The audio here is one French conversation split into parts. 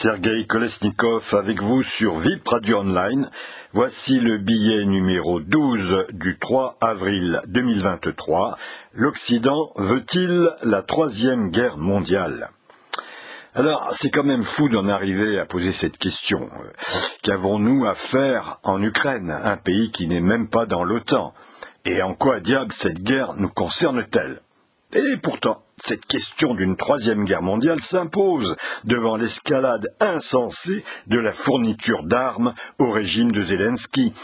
Sergei Kolesnikov avec vous sur VIP Radio Online. Voici le billet numéro 12 du 3 avril 2023. L'Occident veut-il la troisième guerre mondiale? Alors, c'est quand même fou d'en arriver à poser cette question. Qu'avons-nous à faire en Ukraine, un pays qui n'est même pas dans l'OTAN? Et en quoi diable cette guerre nous concerne-t-elle? Et pourtant, cette question d'une troisième guerre mondiale s'impose devant l'escalade insensée de la fourniture d'armes au régime de Zelensky.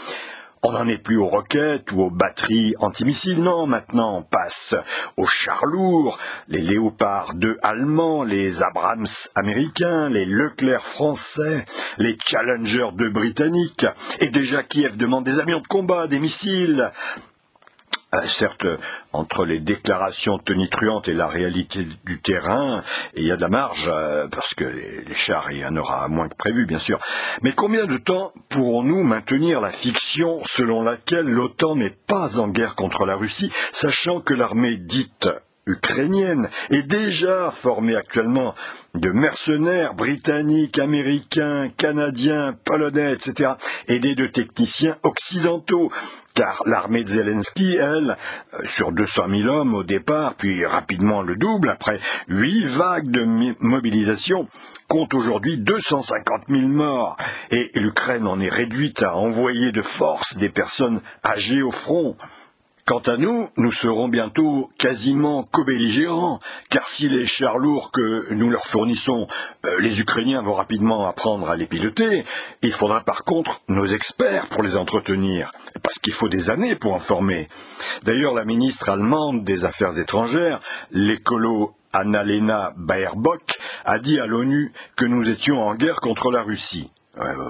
On n'en est plus aux roquettes ou aux batteries antimissiles, non, maintenant on passe aux chars lourds, les Léopards 2 allemands, les Abrams américains, les Leclerc français, les Challenger 2 britanniques, et déjà Kiev demande des avions de combat, des missiles, certes, entre les déclarations tonitruantes et la réalité du terrain, il y a de la marge, euh, parce que les, chars, y en aura moins que prévu, bien sûr. Mais combien de temps pourrons-nous maintenir la fiction selon laquelle l'OTAN n'est pas en guerre contre la Russie, sachant que l'armée dite ukrainienne est déjà formée actuellement de mercenaires britanniques, américains, canadiens, polonais, etc., aidés de techniciens occidentaux, car l'armée de Zelensky, elle, euh, sur 200 000 hommes au départ, puis rapidement le double, après huit vagues de mobilisation, compte aujourd'hui 250 000 morts, et l'Ukraine en est réduite à envoyer de force des personnes âgées au front. Quant à nous, nous serons bientôt quasiment co-belligérants, car si les chars lourds que nous leur fournissons, euh, les Ukrainiens vont rapidement apprendre à les piloter, il faudra par contre nos experts pour les entretenir, parce qu'il faut des années pour en former. D'ailleurs, la ministre allemande des Affaires étrangères, l'écolo Annalena Baerbock, a dit à l'ONU que nous étions en guerre contre la Russie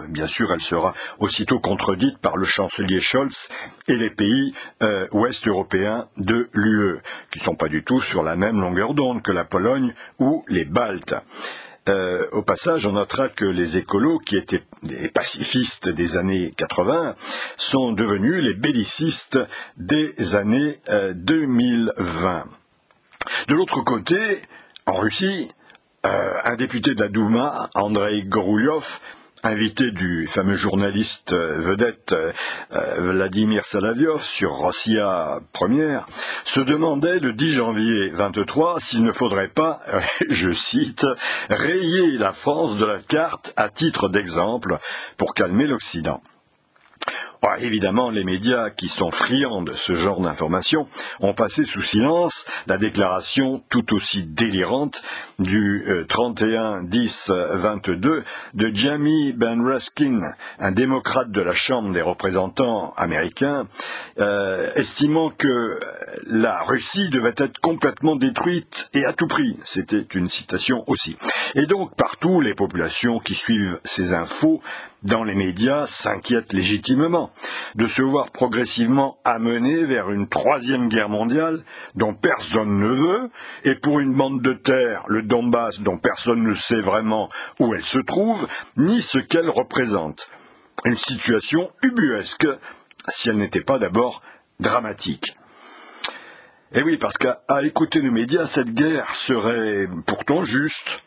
bien sûr, elle sera aussitôt contredite par le chancelier Scholz et les pays euh, ouest européens de l'UE, qui ne sont pas du tout sur la même longueur d'onde que la Pologne ou les Baltes. Euh, au passage, on notera que les écolos, qui étaient des pacifistes des années 80, sont devenus les bellicistes des années 2020. Euh, de l'autre côté, en Russie, un député de la Douma, Andrei Gorouliov, invité du fameux journaliste euh, vedette euh, euh, Vladimir Salaviov sur Rossia Première, se demandait le 10 janvier 23 s'il ne faudrait pas, je cite, rayer la France de la carte à titre d'exemple pour calmer l'Occident évidemment, les médias qui sont friands de ce genre d'informations ont passé sous silence la déclaration tout aussi délirante du 31-10-22 euh, de Jamie Ben Ruskin, un démocrate de la Chambre des représentants américains, euh, estimant que la Russie devait être complètement détruite et à tout prix. C'était une citation aussi. Et donc, partout, les populations qui suivent ces infos dans les médias s'inquiètent légitimement de se voir progressivement amenés vers une troisième guerre mondiale dont personne ne veut, et pour une bande de terre, le Donbass, dont personne ne sait vraiment où elle se trouve, ni ce qu'elle représente. Une situation ubuesque, si elle n'était pas d'abord dramatique. Et oui, parce qu'à écouter nos médias, cette guerre serait pourtant juste,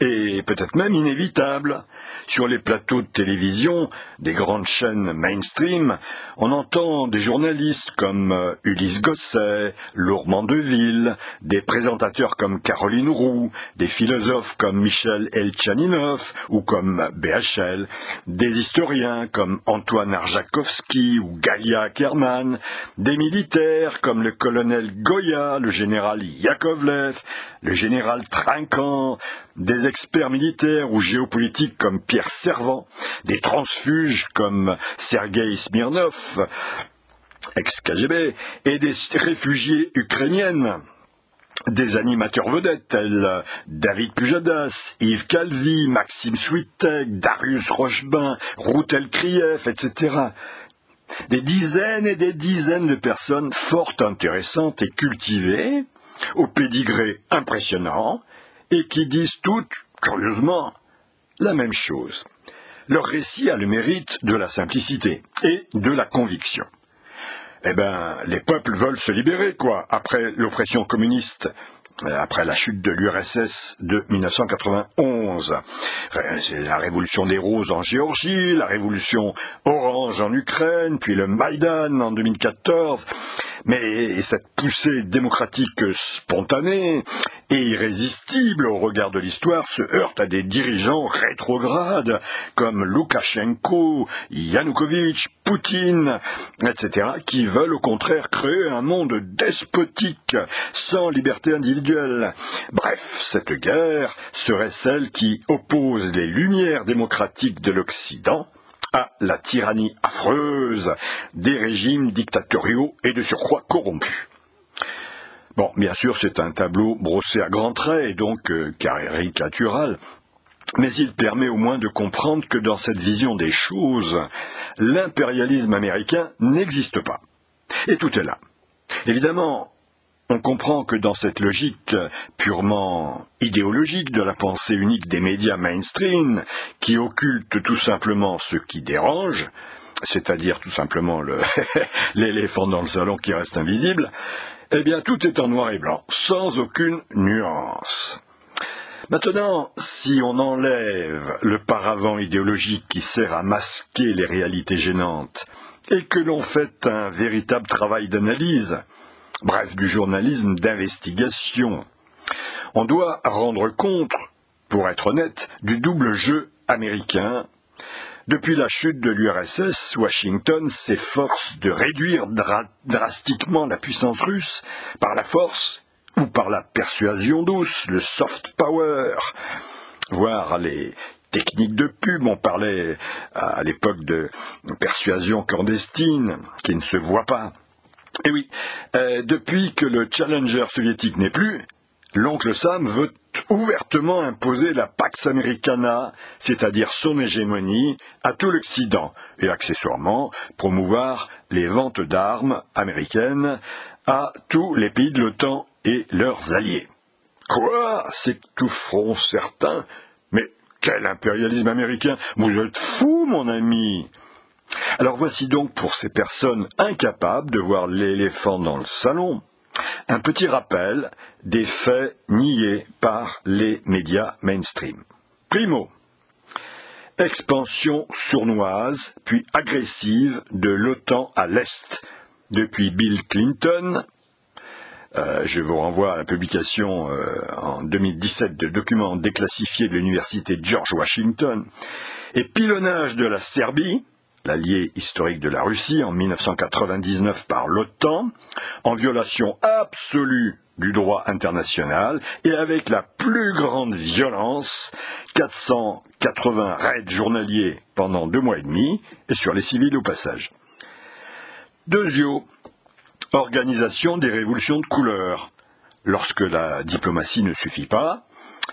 et peut-être même inévitable. Sur les plateaux de télévision des grandes chaînes mainstream, on entend des journalistes comme euh, Ulysse Gosset, Lourmand Deville, des présentateurs comme Caroline Roux, des philosophes comme Michel Elchaninov ou comme BHL, des historiens comme Antoine Arjakovski ou Galia Kerman, des militaires comme le colonel Goya, le général Yakovlev, le général Trinquant, experts militaires ou géopolitiques comme Pierre Servant, des transfuges comme Sergei Smirnov, ex-KGB, et des réfugiés ukrainiennes des animateurs vedettes tels David Pujadas, Yves Calvi, Maxime Switek, Darius Rochebin, Routel Kriev, etc. Des dizaines et des dizaines de personnes fort intéressantes et cultivées, au pédigré impressionnant, et qui disent toutes, curieusement, la même chose. Leur récit a le mérite de la simplicité et de la conviction. Eh ben, les peuples veulent se libérer, quoi, après l'oppression communiste. Après la chute de l'URSS de 1991. C'est la révolution des roses en Géorgie, la révolution orange en Ukraine, puis le Maïdan en 2014. Mais cette poussée démocratique spontanée et irrésistible au regard de l'histoire se heurte à des dirigeants rétrogrades comme Loukachenko, Yanukovych, Poutine, etc., qui veulent au contraire créer un monde despotique, sans liberté individuelle. Bref, cette guerre serait celle qui oppose les lumières démocratiques de l'Occident à la tyrannie affreuse des régimes dictatoriaux et de surcroît corrompus. Bon, bien sûr, c'est un tableau brossé à grands traits et donc euh, caricatural, mais il permet au moins de comprendre que dans cette vision des choses, l'impérialisme américain n'existe pas. Et tout est là. Évidemment, on comprend que dans cette logique purement idéologique de la pensée unique des médias mainstream, qui occulte tout simplement ce qui dérange, c'est-à-dire tout simplement l'éléphant dans le salon qui reste invisible, eh bien tout est en noir et blanc, sans aucune nuance. Maintenant, si on enlève le paravent idéologique qui sert à masquer les réalités gênantes, et que l'on fait un véritable travail d'analyse, bref, du journalisme d'investigation. On doit rendre compte, pour être honnête, du double jeu américain. Depuis la chute de l'URSS, Washington s'efforce de réduire drastiquement la puissance russe par la force ou par la persuasion douce, le soft power, voire les techniques de pub. On parlait à l'époque de persuasion clandestine qui ne se voit pas. Et oui, euh, depuis que le Challenger soviétique n'est plus, l'oncle Sam veut ouvertement imposer la Pax Americana, c'est-à-dire son hégémonie, à tout l'Occident, et accessoirement promouvoir les ventes d'armes américaines à tous les pays de l'OTAN et leurs alliés. Quoi? S'étoufferont certains. Mais quel impérialisme américain? Vous êtes fou, mon ami alors voici donc pour ces personnes incapables de voir l'éléphant dans le salon, un petit rappel des faits niés par les médias mainstream. Primo, expansion sournoise puis agressive de l'OTAN à l'Est. Depuis Bill Clinton, euh, je vous renvoie à la publication euh, en 2017 de documents déclassifiés de l'université George Washington, et pilonnage de la Serbie, l'allié historique de la Russie, en 1999 par l'OTAN, en violation absolue du droit international et avec la plus grande violence, 480 raids journaliers pendant deux mois et demi, et sur les civils au passage. Deuxièmement, organisation des révolutions de couleur. Lorsque la diplomatie ne suffit pas,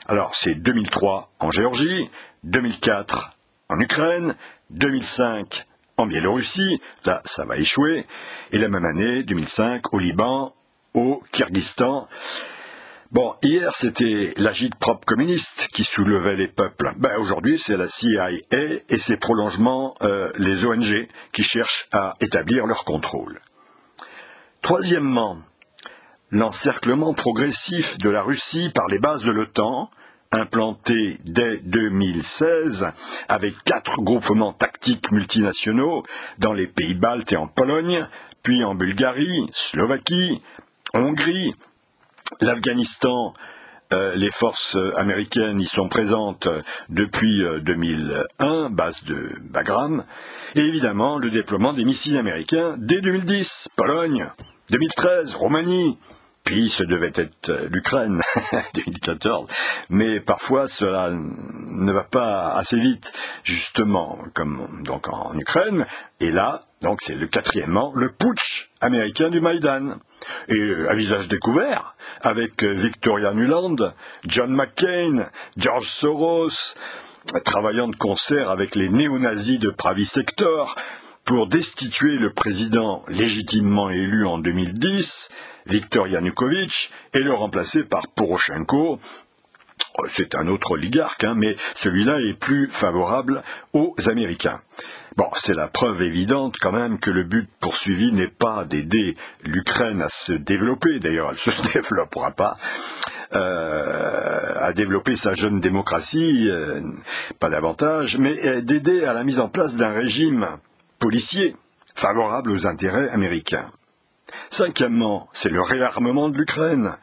alors c'est 2003 en Géorgie, 2004 en Ukraine, 2005 en Biélorussie, là ça va échouer, et la même année, 2005, au Liban, au Kyrgyzstan. Bon, hier c'était l'agite-propre communiste qui soulevait les peuples. Ben, Aujourd'hui c'est la CIA et ses prolongements, euh, les ONG, qui cherchent à établir leur contrôle. Troisièmement, l'encerclement progressif de la Russie par les bases de l'OTAN, implanté dès 2016 avec quatre groupements tactiques multinationaux dans les pays baltes et en Pologne, puis en Bulgarie, Slovaquie, Hongrie, l'Afghanistan, euh, les forces américaines y sont présentes depuis 2001, euh, base de Bagram, et évidemment le déploiement des missiles américains dès 2010, Pologne, 2013, Roumanie, puis ce devait être euh, l'Ukraine 2014, mais parfois cela ne va pas assez vite, justement, comme donc en Ukraine, et là, donc c'est le quatrièmement, le putsch américain du Maïdan. Et euh, à visage découvert, avec euh, Victoria Nuland, John McCain, George Soros, travaillant de concert avec les néo-nazis de Pravi Sector, pour destituer le président légitimement élu en 2010, Viktor Yanukovych, et le remplacer par Poroshenko. Oh, c'est un autre oligarque, hein, mais celui-là est plus favorable aux Américains. Bon, c'est la preuve évidente quand même que le but poursuivi n'est pas d'aider l'Ukraine à se développer, d'ailleurs elle ne se développera pas, euh, à développer sa jeune démocratie, euh, pas davantage, mais d'aider à la mise en place d'un régime policier favorable aux intérêts américains. Cinquièmement, c'est le réarmement de l'Ukraine.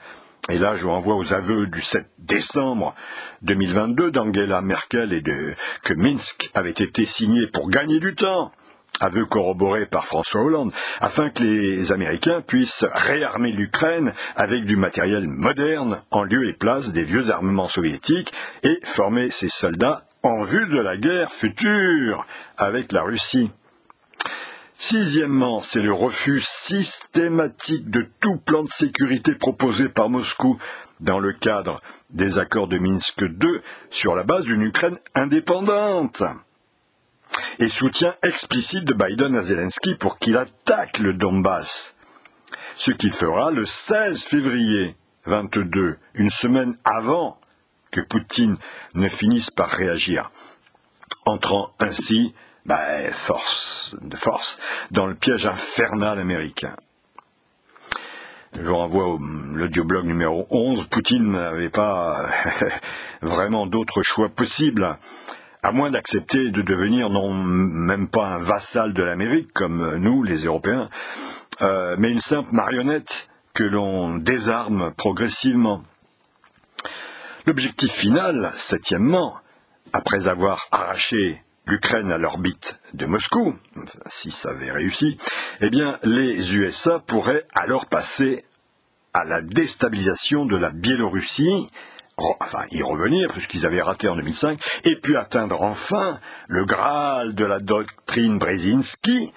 Et là, je renvoie aux aveux du 7 décembre 2022 d'Angela Merkel et de, que Minsk avait été signé pour gagner du temps, aveux corroborés par François Hollande, afin que les Américains puissent réarmer l'Ukraine avec du matériel moderne en lieu et place des vieux armements soviétiques et former ses soldats en vue de la guerre future avec la Russie. Sixièmement, c'est le refus systématique de tout plan de sécurité proposé par Moscou dans le cadre des accords de Minsk II sur la base d'une Ukraine indépendante. Et soutien explicite de Biden à Zelensky pour qu'il attaque le Donbass. Ce qu'il fera le 16 février 22, une semaine avant que Poutine ne finisse par réagir, entrant ainsi bah, force, de force, dans le piège infernal américain. Je vous renvoie au l'audioblog numéro 11. Poutine n'avait pas vraiment d'autre choix possible, à moins d'accepter de devenir non même pas un vassal de l'Amérique comme nous, les Européens, euh, mais une simple marionnette que l'on désarme progressivement. L'objectif final, septièmement, après avoir arraché l'Ukraine à l'orbite de Moscou, si ça avait réussi, eh bien les USA pourraient alors passer à la déstabilisation de la Biélorussie, enfin y revenir puisqu'ils avaient raté en 2005, et puis atteindre enfin le Graal de la doctrine Brzezinski,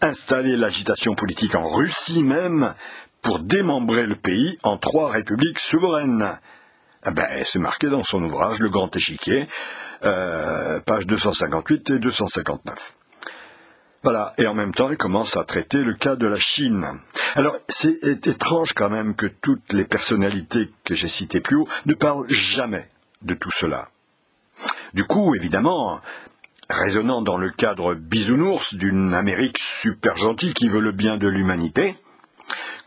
installer l'agitation politique en Russie même pour démembrer le pays en trois républiques souveraines. Eh ben, c'est marqué dans son ouvrage Le Grand Échiquier, euh, pages 258 et 259. Voilà, et en même temps, il commence à traiter le cas de la Chine. Alors, c'est étrange quand même que toutes les personnalités que j'ai citées plus haut ne parlent jamais de tout cela. Du coup, évidemment, résonnant dans le cadre bisounours d'une Amérique super gentille qui veut le bien de l'humanité,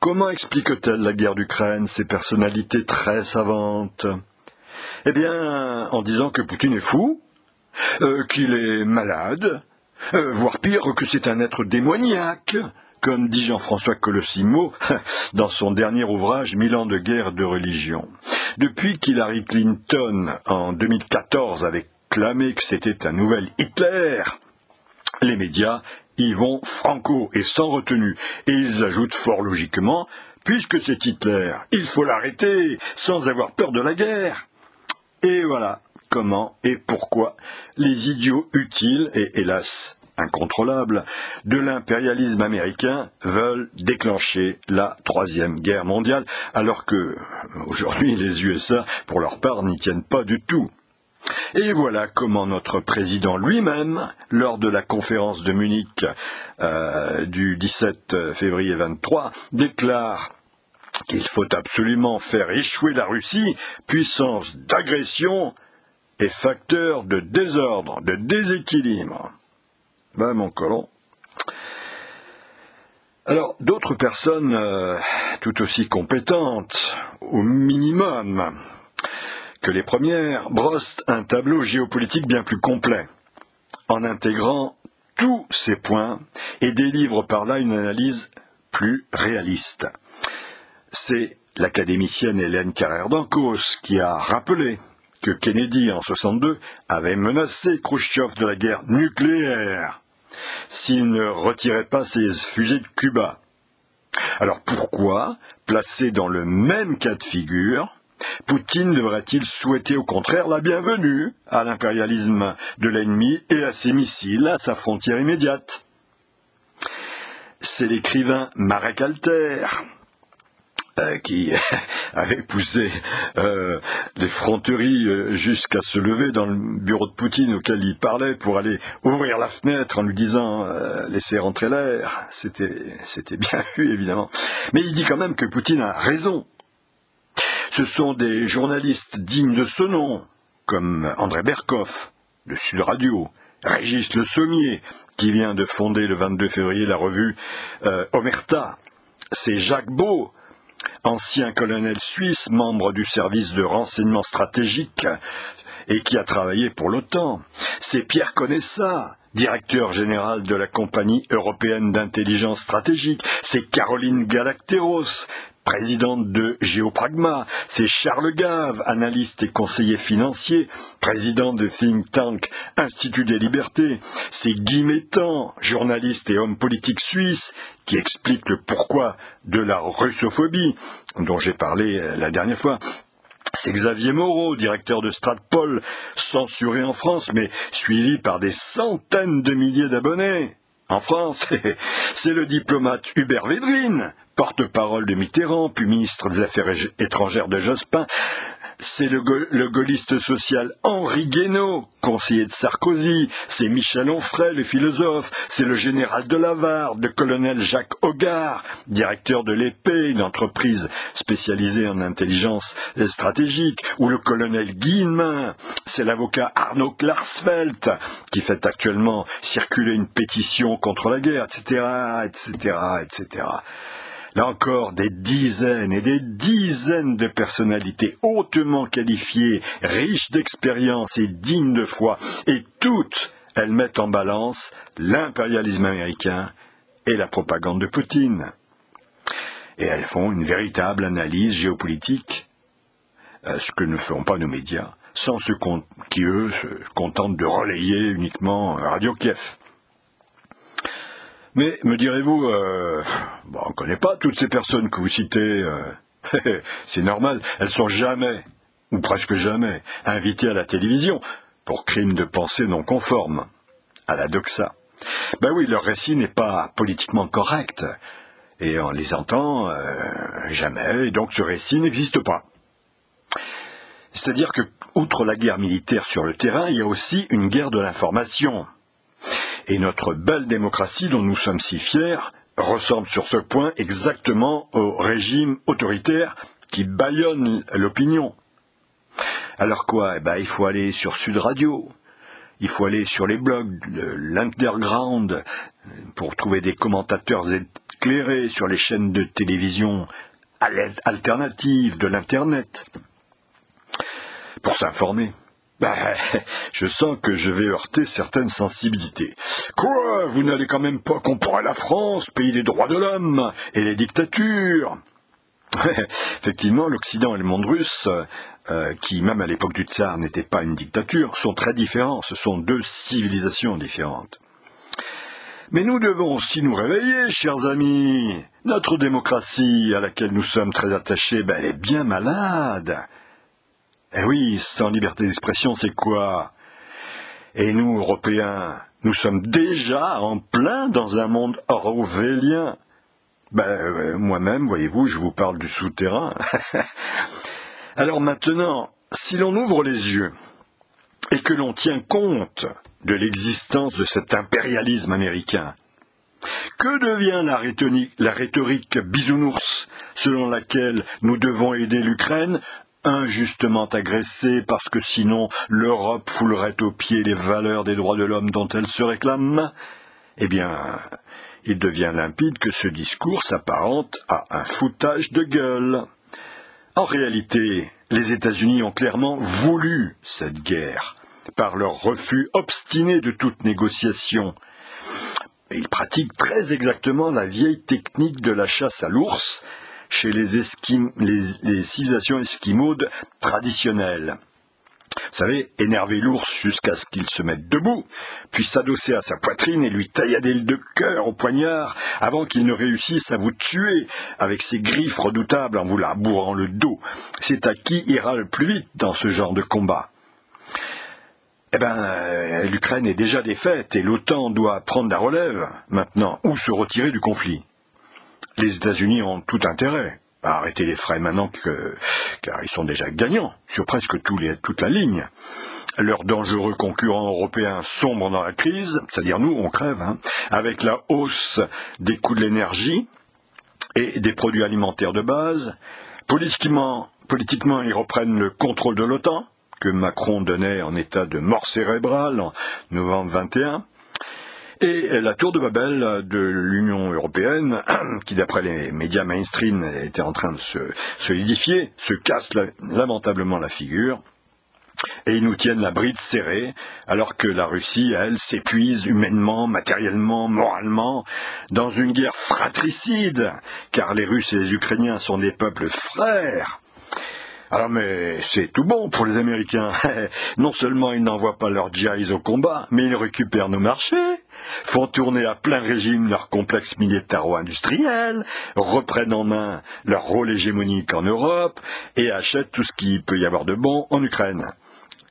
comment explique-t-elle la guerre d'Ukraine, ces personnalités très savantes? Eh bien, en disant que Poutine est fou, euh, qu'il est malade, euh, voire pire que c'est un être démoniaque, comme dit Jean-François Colossimo dans son dernier ouvrage Mille ans de guerre de religion. Depuis qu'Hillary Clinton, en 2014, avait clamé que c'était un nouvel Hitler, les médias y vont franco et sans retenue, et ils ajoutent fort logiquement Puisque c'est Hitler, il faut l'arrêter sans avoir peur de la guerre. Et voilà comment et pourquoi les idiots utiles et hélas incontrôlables de l'impérialisme américain veulent déclencher la troisième guerre mondiale, alors que aujourd'hui les USA, pour leur part, n'y tiennent pas du tout. Et voilà comment notre président lui-même, lors de la conférence de Munich euh, du 17 février 23, déclare qu'il faut absolument faire échouer la Russie, puissance d'agression et facteur de désordre, de déséquilibre. Ben, mon colon. Alors, d'autres personnes euh, tout aussi compétentes, au minimum, que les premières, brossent un tableau géopolitique bien plus complet, en intégrant tous ces points et délivrent par là une analyse plus réaliste c'est l'académicienne Hélène Carrère d'Ancos qui a rappelé que Kennedy en 62 avait menacé Khrushchev de la guerre nucléaire s'il ne retirait pas ses fusées de Cuba. Alors pourquoi, placé dans le même cas de figure, Poutine devrait-il souhaiter au contraire la bienvenue à l'impérialisme de l'ennemi et à ses missiles à sa frontière immédiate C'est l'écrivain Marek Alter euh, qui avait poussé euh, les fronteries euh, jusqu'à se lever dans le bureau de Poutine auquel il parlait pour aller ouvrir la fenêtre en lui disant laissez rentrer l'air. C'était, c'était bien vu évidemment. Mais il dit quand même que Poutine a raison. Ce sont des journalistes dignes de ce nom, comme André Berkoff de Sud Radio Régis Le Sommier, qui vient de fonder le 22 février la revue euh, Omerta. C'est Jacques Beau, ancien colonel suisse, membre du service de renseignement stratégique et qui a travaillé pour l'OTAN. C'est Pierre Conessa, directeur général de la compagnie européenne d'intelligence stratégique. C'est Caroline Galacteros, présidente de Géopragma, c'est Charles Gave, analyste et conseiller financier, président de think tank Institut des libertés, c'est Guy Métan, journaliste et homme politique suisse, qui explique le pourquoi de la russophobie, dont j'ai parlé euh, la dernière fois. C'est Xavier Moreau, directeur de Stratpol, censuré en France, mais suivi par des centaines de milliers d'abonnés. En France, c'est le diplomate Hubert Védrine, porte-parole de Mitterrand, puis ministre des Affaires étrangères de Jospin, c'est le, gaulliste social Henri Guénaud, conseiller de Sarkozy, c'est Michel Onfray, le philosophe, c'est le général de Lavarde, le colonel Jacques Hogarth, directeur de l'épée, une entreprise spécialisée en intelligence stratégique, ou le colonel Guillemin, c'est l'avocat Arnaud Klarsfeld, qui fait actuellement circuler une pétition contre la guerre, etc., etc., etc. Là encore, des dizaines et des dizaines de personnalités hautement qualifiées, riches d'expérience et dignes de foi, et toutes, elles mettent en balance l'impérialisme américain et la propagande de Poutine. Et elles font une véritable analyse géopolitique, euh, ce que ne feront pas nos médias, sans ceux qui, eux, se contentent de relayer uniquement Radio Kiev. Mais me direz-vous, euh, bon, on ne connaît pas toutes ces personnes que vous citez. Euh, c'est normal, elles sont jamais, ou presque jamais, invitées à la télévision pour crimes de pensée non conformes, à la doxa. Ben oui, leur récit n'est pas politiquement correct, et on les entend euh, jamais, et donc ce récit n'existe pas. C'est-à-dire que, outre la guerre militaire sur le terrain, il y a aussi une guerre de l'information. Et notre belle démocratie dont nous sommes si fiers ressemble sur ce point exactement au régime autoritaire qui bâillonne l'opinion. Alors quoi? Eh ben, il faut aller sur Sud Radio, il faut aller sur les blogs, l'underground, pour trouver des commentateurs éclairés sur les chaînes de télévision alternatives de l'Internet, pour s'informer. Ben, je sens que je vais heurter certaines sensibilités. Quoi Vous n'allez quand même pas comparer la France, pays des droits de l'homme, et les dictatures Effectivement, l'Occident et le monde russe, euh, qui même à l'époque du tsar n'étaient pas une dictature, sont très différents. Ce sont deux civilisations différentes. Mais nous devons aussi nous réveiller, chers amis. Notre démocratie, à laquelle nous sommes très attachés, ben, elle est bien malade. Eh oui, sans liberté d'expression, c'est quoi? Et nous, Européens, nous sommes déjà en plein dans un monde orwellien. Ben, euh, moi-même, voyez-vous, je vous parle du souterrain. Alors maintenant, si l'on ouvre les yeux et que l'on tient compte de l'existence de cet impérialisme américain, que devient la rhétorique, la rhétorique bisounours selon laquelle nous devons aider l'Ukraine injustement agressée parce que sinon l'Europe foulerait aux pieds les valeurs des droits de l'homme dont elle se réclame, eh bien, il devient limpide que ce discours s'apparente à un foutage de gueule. En réalité, les États-Unis ont clairement voulu cette guerre, par leur refus obstiné de toute négociation. ils pratiquent très exactement la vieille technique de la chasse à l'ours, chez les, civilisations esquimaudes traditionnelles. Vous savez, énerver l'ours jusqu'à ce qu'il se mette debout, puis s'adosser à sa poitrine et lui taillader le cœur au poignard avant qu'il ne réussisse à vous tuer avec ses griffes redoutables en vous labourant le dos. C'est à qui ira le plus vite dans ce genre de combat? Eh bien, euh, l'Ukraine est déjà défaite et l'OTAN doit prendre la relève maintenant ou se retirer du conflit les États-Unis ont tout intérêt à arrêter les frais maintenant car ils sont déjà gagnants sur presque toute la ligne. Leurs dangereux concurrents européens sombrent dans la crise, c'est-à-dire nous, on crève, hein, avec la hausse des coûts de l'énergie et des produits alimentaires de base. Politiquement, politiquement, ils reprennent le contrôle de l'OTAN, que Macron donnait en état de mort cérébrale en novembre 21, et la tour de Babel de l'Union européenne, qui d'après les médias mainstream était en train de se solidifier, se casse lamentablement la figure. Et ils nous tiennent la bride serrée, alors que la Russie, elle, s'épuise humainement, matériellement, moralement, dans une guerre fratricide, car les Russes et les Ukrainiens sont des peuples frères. Alors mais c'est tout bon pour les Américains. non seulement ils n'envoient pas leurs GIs au combat, mais ils récupèrent nos marchés, font tourner à plein régime leur complexe militaro-industriel, reprennent en main leur rôle hégémonique en Europe et achètent tout ce qu'il peut y avoir de bon en Ukraine,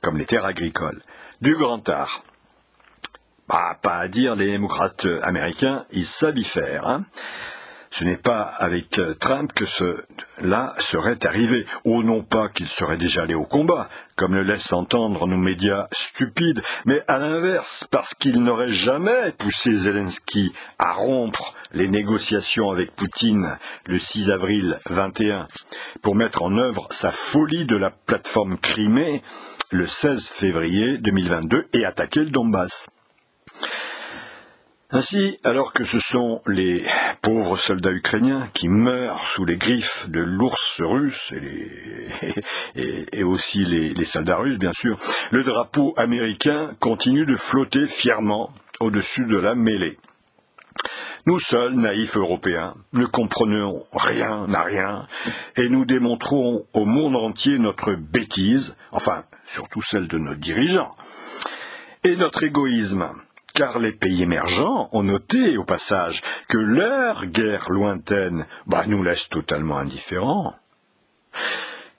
comme les terres agricoles. Du grand art. Bah, pas à dire, les démocrates américains, ils savent faire. Hein ce n'est pas avec euh, Trump que cela serait arrivé, ou non pas qu'il serait déjà allé au combat, comme le laissent entendre nos médias stupides, mais à l'inverse, parce qu'il n'aurait jamais poussé Zelensky à rompre les négociations avec Poutine le 6 avril 21 pour mettre en œuvre sa folie de la plateforme Crimée le 16 février 2022 et attaquer le Donbass. Ainsi, alors que ce sont les pauvres soldats ukrainiens qui meurent sous les griffes de l'ours russe et, aussi les, soldats russes, bien sûr, le drapeau américain continue de flotter fièrement au-dessus de la mêlée. Nous seuls, naïfs Européens, ne comprenons rien à rien, et nous démontrons au monde entier notre bêtise, enfin surtout celle de nos dirigeants, et notre égoïsme car les pays émergents ont noté au passage que leur guerre lointaine bah, nous laisse totalement indifférents.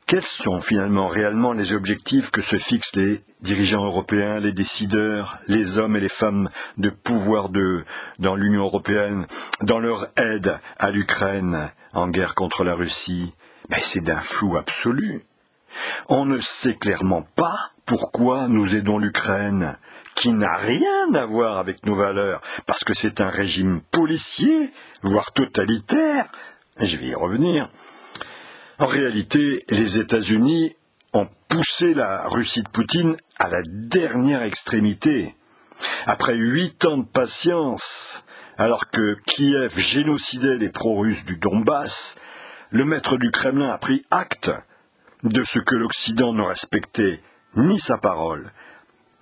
Quels sont finalement réellement les objectifs que se fixent les dirigeants européens, les décideurs, les hommes et les femmes de pouvoir de, dans l'Union européenne, dans leur aide à l'Ukraine en guerre contre la Russie? Ben, C'est d'un flou absolu. On ne sait clairement pas pourquoi nous aidons l'Ukraine, qui n'a rien à voir avec nos valeurs, parce que c'est un régime policier, voire totalitaire. Je vais y revenir. En réalité, les États-Unis ont poussé la Russie de Poutine à la dernière extrémité. Après huit ans de patience, alors que Kiev génocidait les pro-russes du Donbass, le maître du Kremlin a pris acte de ce que l'Occident ne respectait ni sa parole,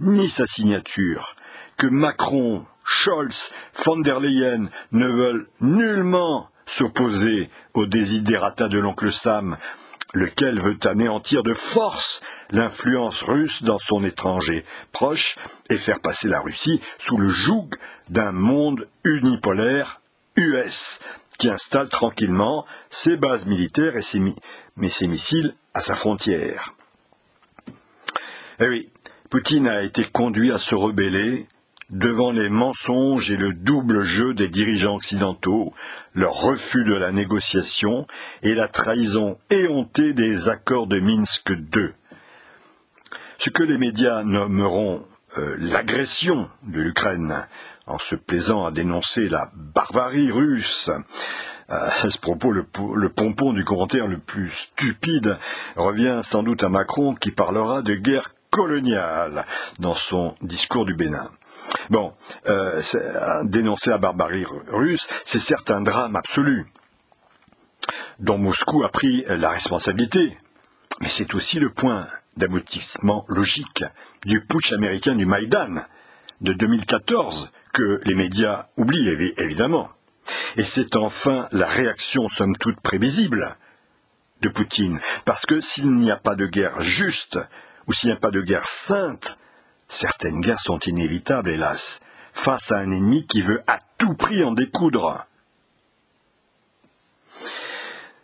ni sa signature, que Macron, Scholz, von der Leyen ne veulent nullement s'opposer aux désidérata de l'oncle Sam, lequel veut anéantir de force l'influence russe dans son étranger proche et faire passer la Russie sous le joug d'un monde unipolaire US qui installe tranquillement ses bases militaires et ses, ses missiles à sa frontière. Eh oui, Poutine a été conduit à se rebeller devant les mensonges et le double jeu des dirigeants occidentaux, leur refus de la négociation et la trahison éhontée des accords de Minsk II. Ce que les médias nommeront euh, l'agression de l'Ukraine, en se plaisant à dénoncer la barbarie russe, euh, à ce propos, le, le, pompon du commentaire le plus stupide revient sans doute à Macron qui parlera de guerre coloniale dans son discours du Bénin. Bon, euh, dénoncer la barbarie russe, c'est certes un drame absolu, dont Moscou a pris la responsabilité, mais c'est aussi le point d'aboutissement logique du putsch américain du Maïdan de 2014 que les médias oublient évidemment. Et c'est enfin la réaction somme toute prévisible de Poutine, parce que s'il n'y a pas de guerre juste, ou s'il n'y a pas de guerre sainte, certaines guerres sont inévitables, hélas, face à un ennemi qui veut à tout prix en découdre.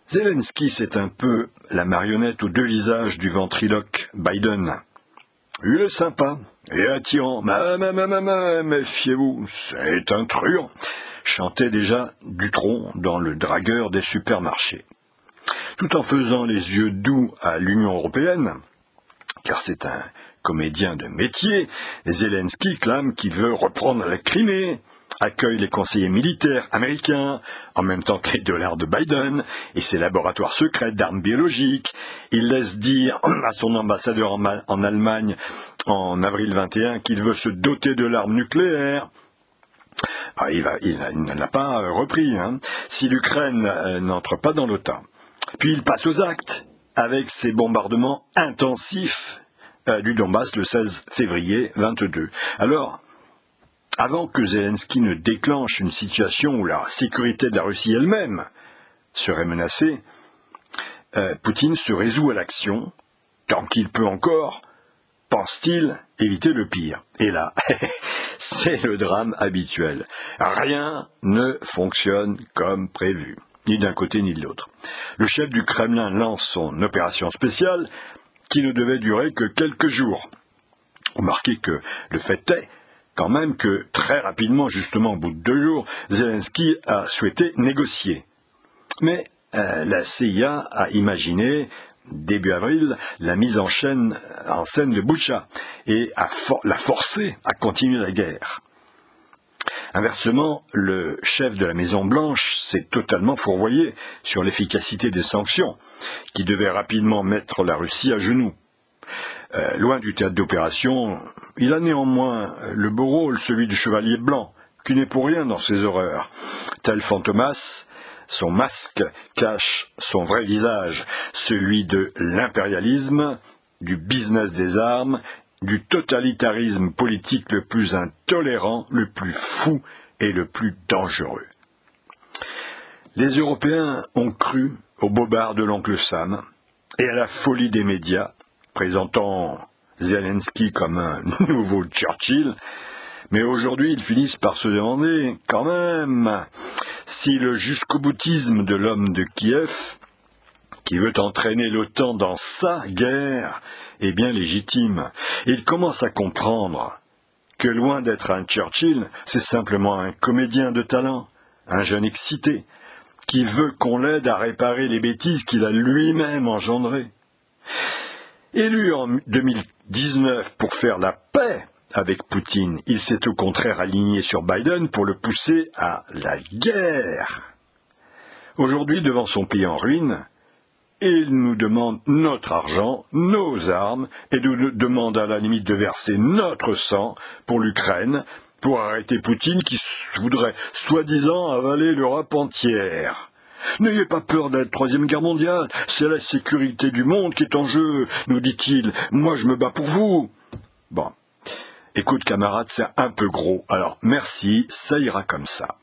Zelensky, c'est un peu la marionnette aux deux visages du ventriloque Biden. Il est sympa et attirant, méfiez-vous, c'est un truand, chantait déjà Dutron dans le dragueur des supermarchés. Tout en faisant les yeux doux à l'Union européenne, car c'est un comédien de métier, Zelensky clame qu'il veut reprendre la Crimée, accueille les conseillers militaires américains, en même temps que les dollars de Biden et ses laboratoires secrets d'armes biologiques. Il laisse dire à son ambassadeur en, Allemagne en avril 21 qu'il veut se doter de l'arme nucléaire. Ah, il, ne l'a pas repris, hein, si l'Ukraine euh, n'entre pas dans l'OTAN. Puis il passe aux actes avec ses bombardements intensifs euh, du Donbass le 16 février 22. Alors, avant que Zelensky ne déclenche une situation où la sécurité de la Russie elle-même serait menacée, euh, Poutine se résout à l'action, tant qu'il peut encore, pense-t-il, éviter le pire. Et là, c'est le drame habituel. Rien ne fonctionne comme prévu, ni d'un côté ni de l'autre. Le chef du Kremlin lance son opération spéciale, qui ne devait durer que quelques jours. Remarquez que le fait est quand même que très rapidement, justement au bout de deux jours, Zelensky a souhaité négocier. Mais euh, la CIA a imaginé début avril la mise en, scène, en scène de Boucha et a l'a forcé à continuer la guerre. Inversement, le chef de la Maison Blanche s'est totalement fourvoyé sur l'efficacité des sanctions, qui devaient rapidement mettre la Russie à genoux. Euh, loin du théâtre d'opération, il a néanmoins le beau rôle, celui du chevalier blanc, qui n'est pour rien dans ces horreurs. Tel Fantomas, son masque cache son vrai visage, celui de l'impérialisme, du business des armes, du totalitarisme politique le plus intolérant, le plus fou et le plus dangereux. Les Européens ont cru au bobard de l'oncle Sam et à la folie des médias présentant Zelensky comme un nouveau Churchill, mais aujourd'hui ils finissent par se demander quand même si le jusqu'au boutisme de l'homme de Kiev, qui veut entraîner l'OTAN dans sa guerre, est bien légitime. Il commence à comprendre que loin d'être un Churchill, c'est simplement un comédien de talent, un jeune excité, qui veut qu'on l'aide à réparer les bêtises qu'il a lui-même engendrées. Élu en 2019 pour faire la paix avec Poutine, il s'est au contraire aligné sur Biden pour le pousser à la guerre. Aujourd'hui, devant son pays en ruine, il nous demande notre argent, nos armes, et nous demande à la limite de verser notre sang pour l'Ukraine, pour arrêter Poutine qui voudrait soi-disant avaler l'Europe entière. N'ayez pas peur d'être troisième guerre mondiale, c'est la sécurité du monde qui est en jeu, nous dit-il. Moi je me bats pour vous. Bon. Écoute camarade, c'est un peu gros. Alors merci, ça ira comme ça.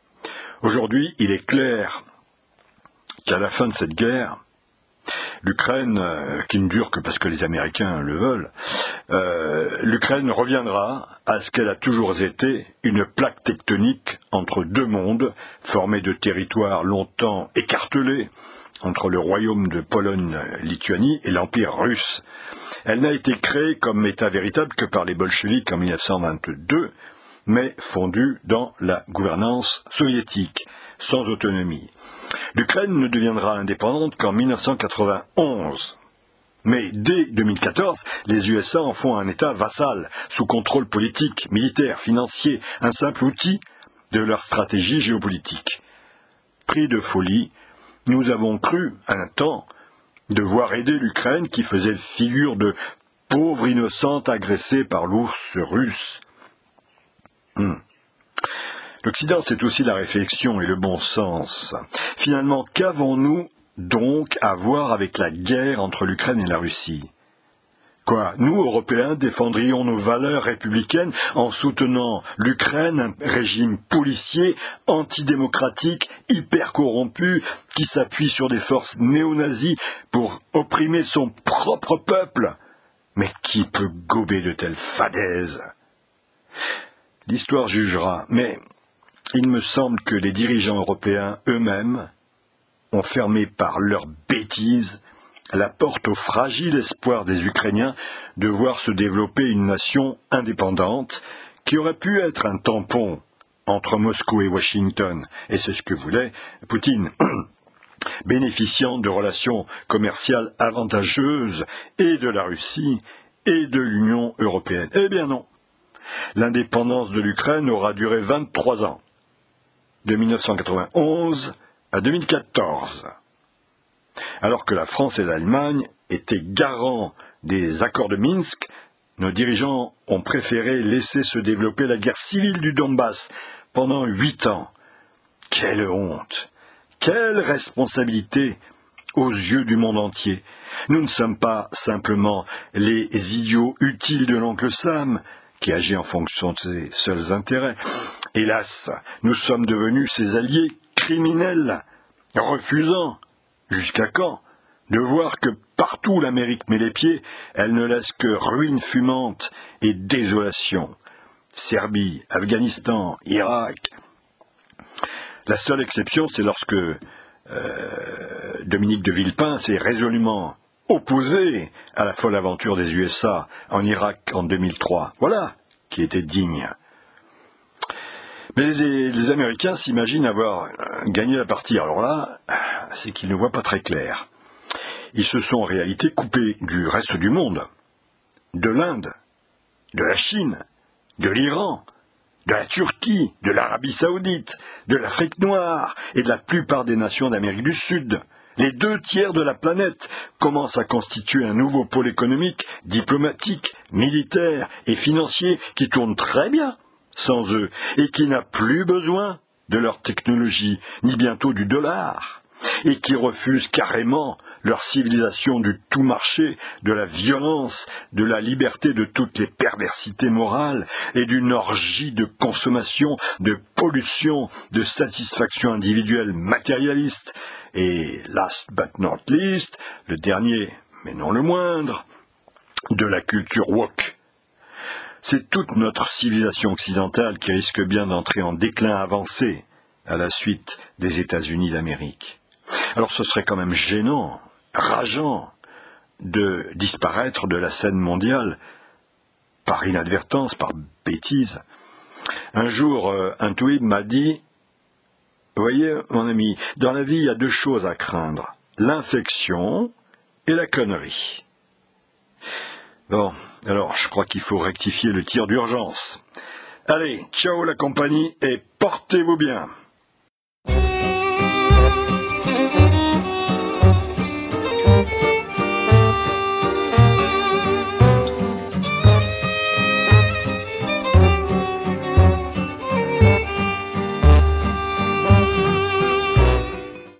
Aujourd'hui, il est clair qu'à la fin de cette guerre, l'Ukraine, euh, qui ne dure que parce que les Américains le veulent, euh, l'Ukraine reviendra à ce qu'elle a toujours été, une plaque tectonique entre deux mondes, formée de territoires longtemps écartelés, entre le royaume de Pologne-Lituanie et l'Empire russe. Elle n'a été créée comme État véritable que par les bolcheviks en 1922, mais fondue dans la gouvernance soviétique, sans autonomie. L'Ukraine ne deviendra indépendante qu'en 1991. Mais dès 2014, les USA en font un État vassal, sous contrôle politique, militaire, financier, un simple outil de leur stratégie géopolitique. Pris de folie, nous avons cru, un temps, devoir aider l'Ukraine qui faisait figure de pauvre innocente agressée par l'ours russe. Hmm. L'Occident, c'est aussi la réflexion et le bon sens. Finalement, qu'avons-nous donc à voir avec la guerre entre l'Ukraine et la Russie? Quoi, nous, Européens, défendrions nos valeurs républicaines en soutenant l'Ukraine, un régime policier, antidémocratique, hyper corrompu, qui s'appuie sur des forces néo-nazies pour opprimer son propre peuple? Mais qui peut gober de telles fadaises? L'histoire jugera, mais il me semble que les dirigeants européens eux-mêmes ont fermé par leurs bêtises la porte au fragile espoir des Ukrainiens de voir se développer une nation indépendante qui aurait pu être un tampon entre Moscou et Washington, et c'est ce que voulait Poutine, bénéficiant de relations commerciales avantageuses et de la Russie et de l'Union européenne. Eh bien non. L'indépendance de l'Ukraine aura duré 23 ans de 1991 à 2014. Alors que la France et l'Allemagne étaient garants des accords de Minsk, nos dirigeants ont préféré laisser se développer la guerre civile du Donbass pendant huit ans. Quelle honte Quelle responsabilité aux yeux du monde entier Nous ne sommes pas simplement les idiots utiles de l'oncle Sam, qui agit en fonction de ses seuls intérêts. Hélas, nous sommes devenus ses alliés criminels, refusant, jusqu'à quand, de voir que partout l'Amérique met les pieds, elle ne laisse que ruines fumantes et désolation. Serbie, Afghanistan, Irak. La seule exception, c'est lorsque euh, Dominique de Villepin s'est résolument opposé à la folle aventure des USA en Irak en 2003. Voilà qui était digne. Mais les, Américains s'imaginent avoir gagné la partie. Alors là, c'est qu'ils ne voient pas très clair. Ils se sont en réalité coupés du reste du monde, de l'Inde, de la Chine, de l'Iran, de la Turquie, de l'Arabie saoudite, de l'Afrique noire et de la plupart des nations d'Amérique du Sud. Les deux tiers de la planète commencent à constituer un nouveau pôle économique, diplomatique, militaire et financier qui tourne très bien sans eux et qui n'a plus besoin de leur technologie, ni bientôt du dollar, et qui refuse carrément leur civilisation du tout marché, de la violence, de la liberté de toutes les perversités morales et d'une orgie de consommation, de pollution, de satisfaction individuelle matérialiste. Et last but not least, le dernier, mais non le moindre, de la culture woke. C'est toute notre civilisation occidentale qui risque bien d'entrer en déclin avancé à la suite des États-Unis d'Amérique. Alors ce serait quand même gênant rageant de disparaître de la scène mondiale par inadvertance, par bêtise. Un jour, euh, un tweet m'a dit voyez, mon ami, dans la vie, il y a deux choses à craindre l'infection et la connerie. Bon, alors je crois qu'il faut rectifier le tir d'urgence. Allez, ciao la compagnie et portez-vous bien.